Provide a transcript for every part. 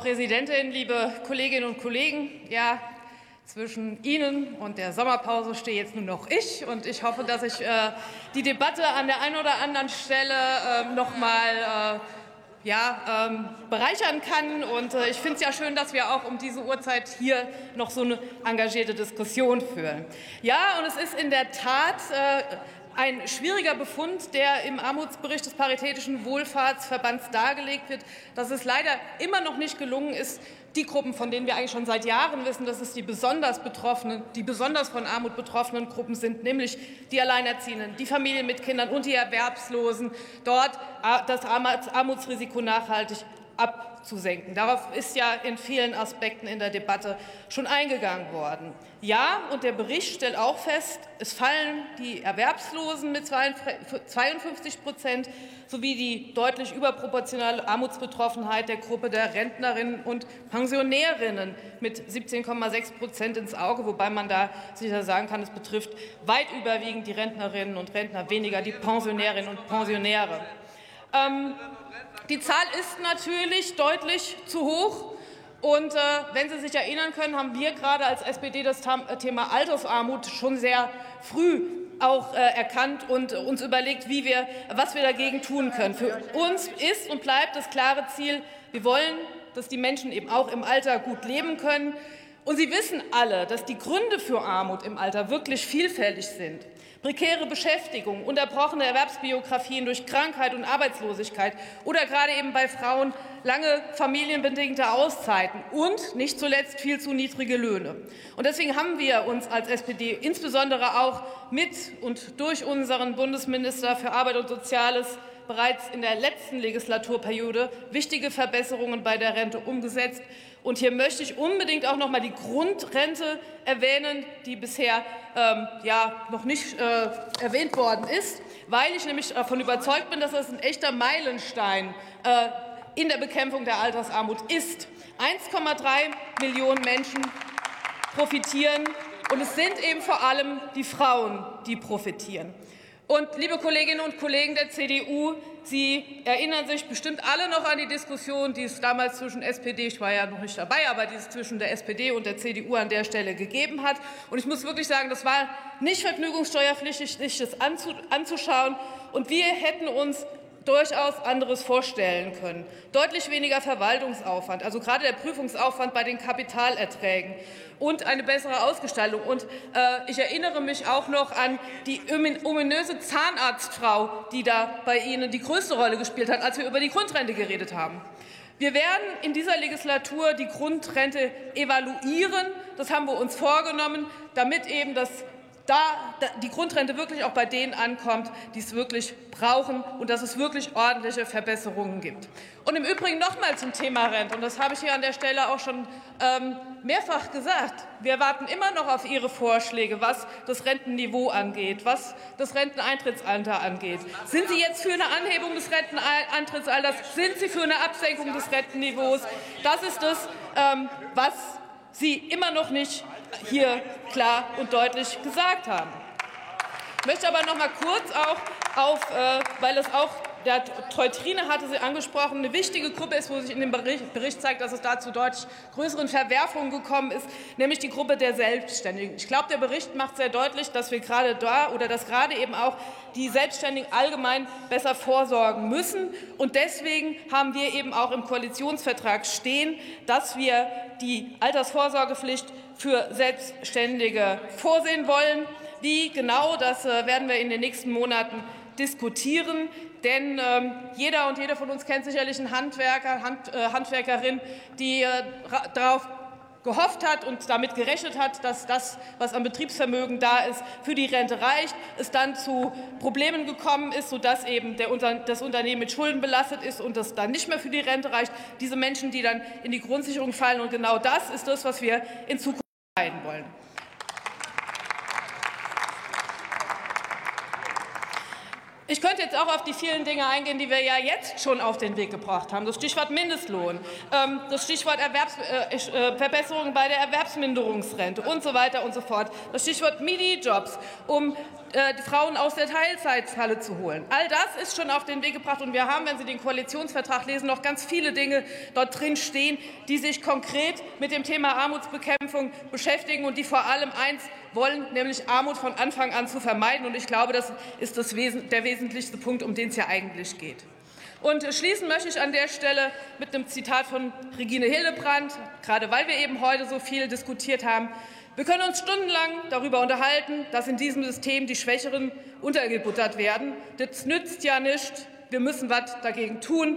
Präsidentin, liebe Kolleginnen und Kollegen! Ja, zwischen Ihnen und der Sommerpause stehe jetzt nur noch ich. Und ich hoffe, dass ich äh, die Debatte an der einen oder anderen Stelle äh, noch mal äh, ja, ähm, bereichern kann. Und äh, ich finde es ja schön, dass wir auch um diese Uhrzeit hier noch so eine engagierte Diskussion führen. Ja, und es ist in der Tat äh, ein schwieriger Befund, der im Armutsbericht des Paritätischen Wohlfahrtsverbands dargelegt wird, dass es leider immer noch nicht gelungen ist, die Gruppen, von denen wir eigentlich schon seit Jahren wissen, dass es die besonders betroffenen, die besonders von Armut betroffenen Gruppen sind, nämlich die Alleinerziehenden, die Familien mit Kindern und die Erwerbslosen, dort äh, das Armutsrisiko nachhaltig abzusenken. Darauf ist ja in vielen Aspekten in der Debatte schon eingegangen worden. Ja, und der Bericht stellt auch fest, es fallen die Erwerbslosen mit 52 Prozent sowie die deutlich überproportionale Armutsbetroffenheit der Gruppe der Rentnerinnen und Pensionärinnen mit 17,6 Prozent ins Auge, wobei man da sicher sagen kann, es betrifft weit überwiegend die Rentnerinnen und Rentner, weniger die Pensionärinnen und Pensionäre. Ähm, die Zahl ist natürlich deutlich zu hoch. Und äh, wenn Sie sich erinnern können, haben wir gerade als SPD das äh, Thema Altersarmut schon sehr früh auch äh, erkannt und uns überlegt, wie wir, was wir dagegen tun können. Für uns ist und bleibt das klare Ziel, wir wollen, dass die Menschen eben auch im Alter gut leben können. Und Sie wissen alle, dass die Gründe für Armut im Alter wirklich vielfältig sind. Prekäre Beschäftigung, unterbrochene Erwerbsbiografien durch Krankheit und Arbeitslosigkeit oder gerade eben bei Frauen lange familienbedingte Auszeiten und nicht zuletzt viel zu niedrige Löhne. Und deswegen haben wir uns als SPD insbesondere auch mit und durch unseren Bundesminister für Arbeit und Soziales bereits in der letzten Legislaturperiode wichtige Verbesserungen bei der Rente umgesetzt. Und hier möchte ich unbedingt auch noch mal die Grundrente erwähnen, die bisher ähm, ja noch nicht äh, erwähnt worden ist, weil ich nämlich davon überzeugt bin, dass das ein echter Meilenstein äh, in der Bekämpfung der Altersarmut ist. 1,3 Millionen Menschen profitieren und es sind eben vor allem die Frauen, die profitieren. Und liebe Kolleginnen und Kollegen der CDU, Sie erinnern sich bestimmt alle noch an die Diskussion, die es damals zwischen SPD, ich war ja noch nicht dabei, aber die es zwischen der SPD und der CDU an der Stelle gegeben hat. Und ich muss wirklich sagen, das war nicht vergnügungssteuerpflichtig, sich das anzuschauen. Und wir hätten uns durchaus anderes vorstellen können. Deutlich weniger Verwaltungsaufwand, also gerade der Prüfungsaufwand bei den Kapitalerträgen und eine bessere Ausgestaltung. Und äh, ich erinnere mich auch noch an die ominöse Zahnarztfrau, die da bei Ihnen die größte Rolle gespielt hat, als wir über die Grundrente geredet haben. Wir werden in dieser Legislatur die Grundrente evaluieren. Das haben wir uns vorgenommen, damit eben das da die Grundrente wirklich auch bei denen ankommt, die es wirklich brauchen und dass es wirklich ordentliche Verbesserungen gibt. Und im Übrigen noch mal zum Thema Rente, und das habe ich hier an der Stelle auch schon ähm, mehrfach gesagt. Wir warten immer noch auf Ihre Vorschläge, was das Rentenniveau angeht, was das Renteneintrittsalter angeht. Sind Sie jetzt für eine Anhebung des Renteneintrittsalters? Sind Sie für eine Absenkung des Rentenniveaus? Das ist es, ähm, was Sie immer noch nicht hier klar und deutlich gesagt haben. Ich möchte aber noch mal kurz auch auf, äh, weil es auch der Teutrine hatte sie angesprochen, eine wichtige Gruppe ist, wo sich in dem Bericht, zeigt, dass es da zu deutlich größeren Verwerfungen gekommen ist, nämlich die Gruppe der Selbstständigen. Ich glaube, der Bericht macht sehr deutlich, dass wir gerade da oder dass gerade eben auch die Selbstständigen allgemein besser vorsorgen müssen. Und deswegen haben wir eben auch im Koalitionsvertrag stehen, dass wir die Altersvorsorgepflicht für Selbstständige vorsehen wollen. Wie genau, das äh, werden wir in den nächsten Monaten diskutieren. Denn ähm, jeder und jede von uns kennt sicherlich einen Handwerker, Hand, äh, Handwerkerin, die äh, darauf gehofft hat und damit gerechnet hat, dass das, was an Betriebsvermögen da ist, für die Rente reicht, es dann zu Problemen gekommen ist, sodass eben der, das Unternehmen mit Schulden belastet ist und das dann nicht mehr für die Rente reicht. Diese Menschen, die dann in die Grundsicherung fallen. Und genau das ist das, was wir in Zukunft vermeiden wollen. Ich könnte jetzt auch auf die vielen Dinge eingehen, die wir ja jetzt schon auf den Weg gebracht haben. Das Stichwort Mindestlohn, ähm, das Stichwort Erwerbs äh, äh, Verbesserungen bei der Erwerbsminderungsrente und so weiter und so fort. Das Stichwort Midi-Jobs, um äh, die Frauen aus der Teilzeitfalle zu holen. All das ist schon auf den Weg gebracht. Und wir haben, wenn Sie den Koalitionsvertrag lesen, noch ganz viele Dinge dort drin stehen, die sich konkret mit dem Thema Armutsbekämpfung beschäftigen und die vor allem eins wollen, nämlich Armut von Anfang an zu vermeiden. Und ich glaube, das ist das Wesen, der wesentlichste Punkt, um den es ja eigentlich geht. Und schließen möchte ich an der Stelle mit einem Zitat von Regine Hildebrandt, gerade weil wir eben heute so viel diskutiert haben. Wir können uns stundenlang darüber unterhalten, dass in diesem System die Schwächeren untergebuttert werden. Das nützt ja nichts. Wir müssen was dagegen tun.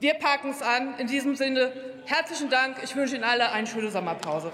Wir packen es an. In diesem Sinne herzlichen Dank. Ich wünsche Ihnen alle eine schöne Sommerpause.